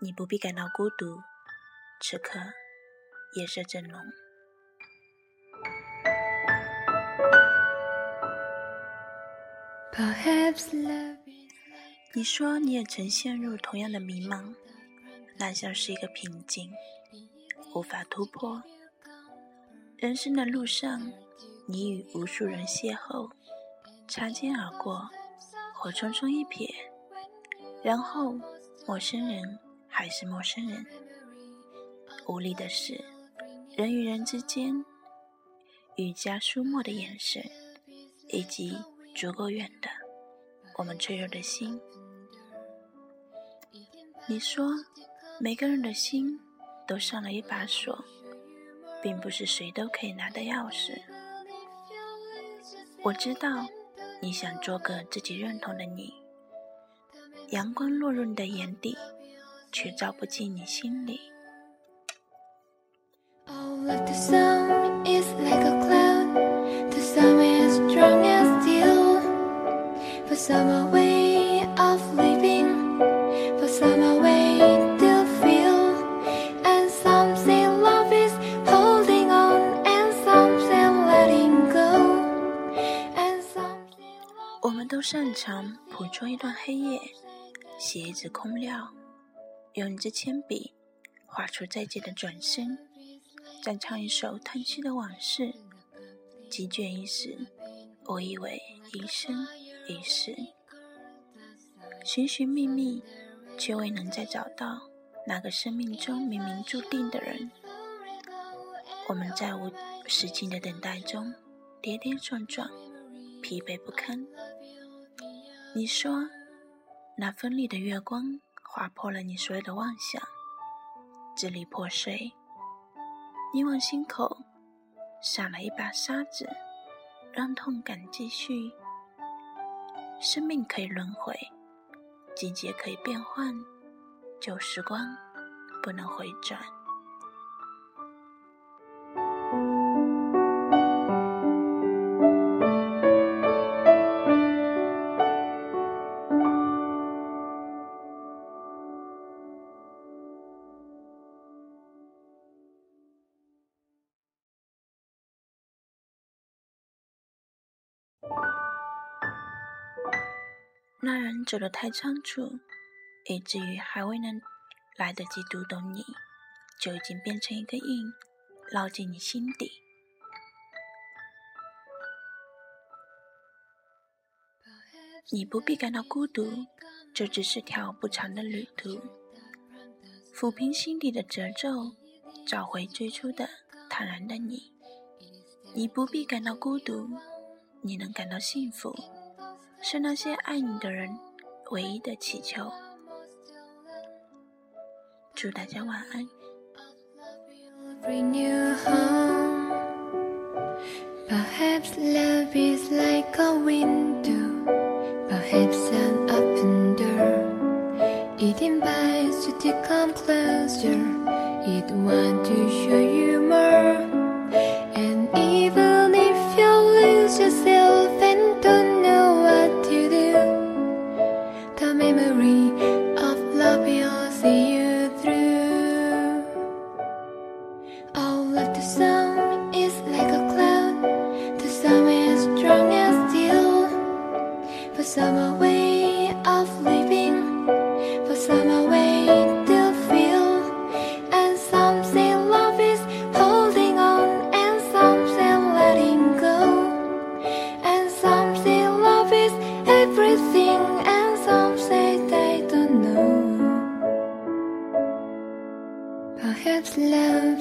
你不必感到孤独，此刻夜色正浓。你说你也曾陷入同样的迷茫，那像是一个瓶颈，无法突破。人生的路上，你与无数人邂逅，擦肩而过，或匆匆一瞥，然后陌生人还是陌生人。无力的是，人与人之间愈加疏漠的眼神，以及足够远的我们脆弱的心。你说，每个人的心都上了一把锁。并不是谁都可以拿到钥匙。我知道你想做个自己认同的你，阳光落入你的眼底，却照不进你心里。常捕捉一段黑夜，写一纸空料，用一支铅笔画出再见的转身，再唱一首叹息的往事。几卷一时，我以为一生一世，寻寻觅觅，却未能再找到那个生命中冥冥注定的人。我们在无止境的等待中跌跌撞撞，疲惫不堪。你说，那锋利的月光划破了你所有的妄想，支离破碎。你往心口撒了一把沙子，让痛感继续。生命可以轮回，季节可以变换，旧时光不能回转。那人走得太仓促，以至于还未能来得及读懂你，就已经变成一个印，烙进你心底。你不必感到孤独，这只是条不长的旅途。抚平心底的褶皱，找回最初的坦然的你。你不必感到孤独，你能感到幸福。是那些爱你的人唯一的祈求。祝大家晚安。Perhaps love is like a window, perhaps an open door. It invites you to come closer, it wants to show you more.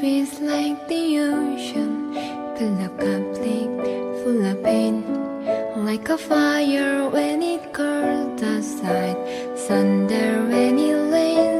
is like the ocean, full of conflict, full of pain. Like a fire when it curls aside, thunder when it rains.